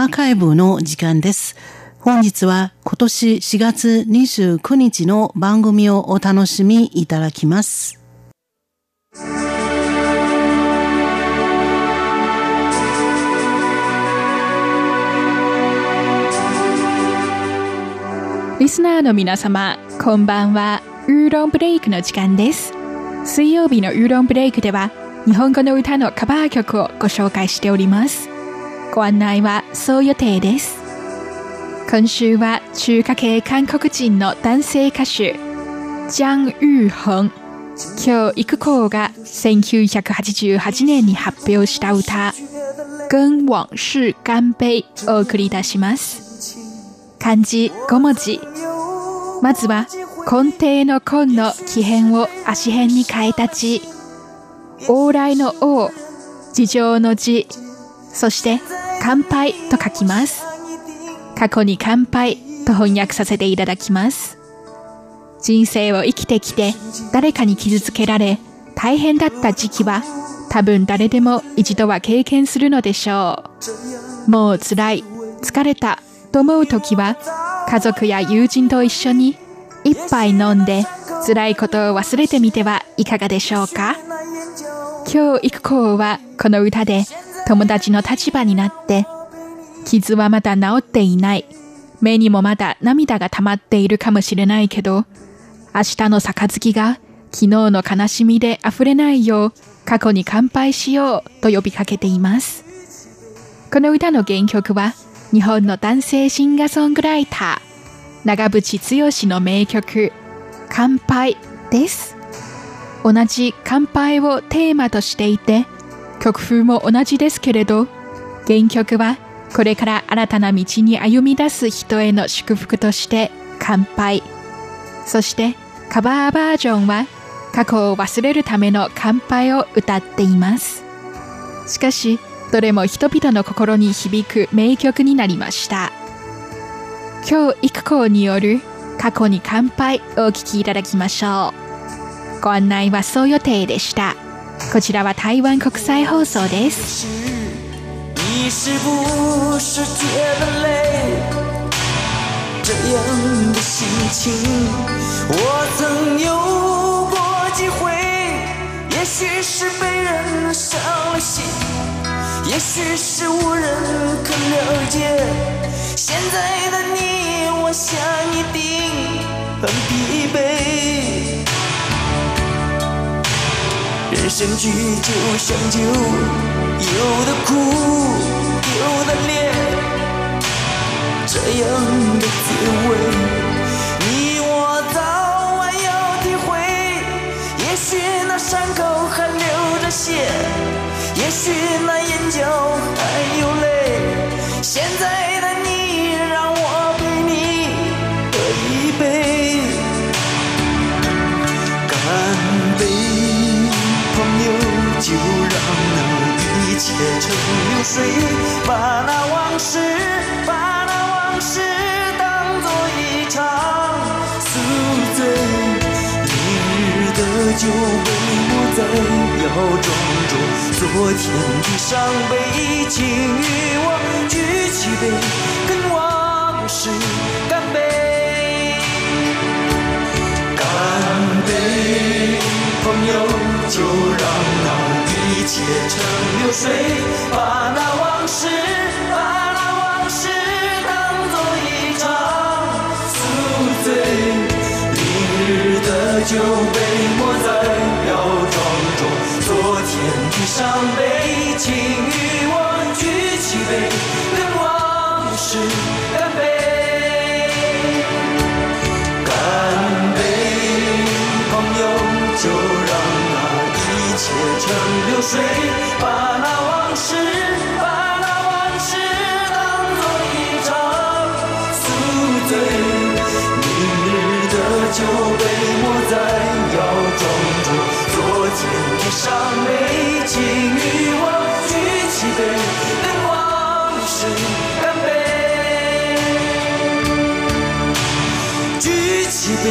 アーカイブの時間です。本日は今年4月29日の番組をお楽しみいただきます。リスナーの皆様、こんばんは。ウーロンブレイクの時間です。水曜日のウーロンブレイクでは、日本語の歌のカバー曲をご紹介しております。ご案内はそう予定です。今週は中華系韓国人の男性歌手、ジャン・ユーホン。今日、育子が1988年に発表した歌、跟往事干杯を送り出します。漢字5文字。まずは、根底の根の木辺を足辺に変えた字。往来の王、事情の字。そして、乾杯と書きます。過去に乾杯と翻訳させていただきます。人生を生きてきて誰かに傷つけられ大変だった時期は多分誰でも一度は経験するのでしょう。もう辛い、疲れたと思う時は家族や友人と一緒に一杯飲んで辛いことを忘れてみてはいかがでしょうか今日育子はこの歌で友達の立場になって傷はまだ治っていない。目にもまだ涙が溜まっているかもしれないけど明日の杯が昨日の悲しみで溢れないよう過去に乾杯しようと呼びかけています。この歌の原曲は日本の男性シンガーソングライター長渕剛の名曲「乾杯」です。同じ「乾杯」をテーマとしていて曲風も同じですけれど原曲はこれから新たな道に歩み出す人への祝福として「乾杯」そしてカバーバージョンは過去を忘れるための乾杯を歌っています。しかしどれも人々の心に響く名曲になりました。今日育子による過去に乾杯をお聴きいただきましょう。ご案内はそう予定でした。こちらは台湾国際放送です你是不是觉得累？这样的心情，我曾有过几回。也许是被人伤了心，也许是无人可了解。 相聚就像酒，有的苦，有的烈，这样的滋味，那一切成流水，把那往事，把那往事当作一场宿醉。明日的酒杯我在要装着昨天的伤悲，请与我举起杯，跟往事干杯，成流水，把那往事，把那往事当作一场宿醉。明日的酒杯莫再要装着昨天的伤悲，请与我举起杯，跟往事水把那往事把那往事当作一场宿醉？明日的酒杯莫再要装着昨天的伤悲请与我举起杯跟往事干杯。举起杯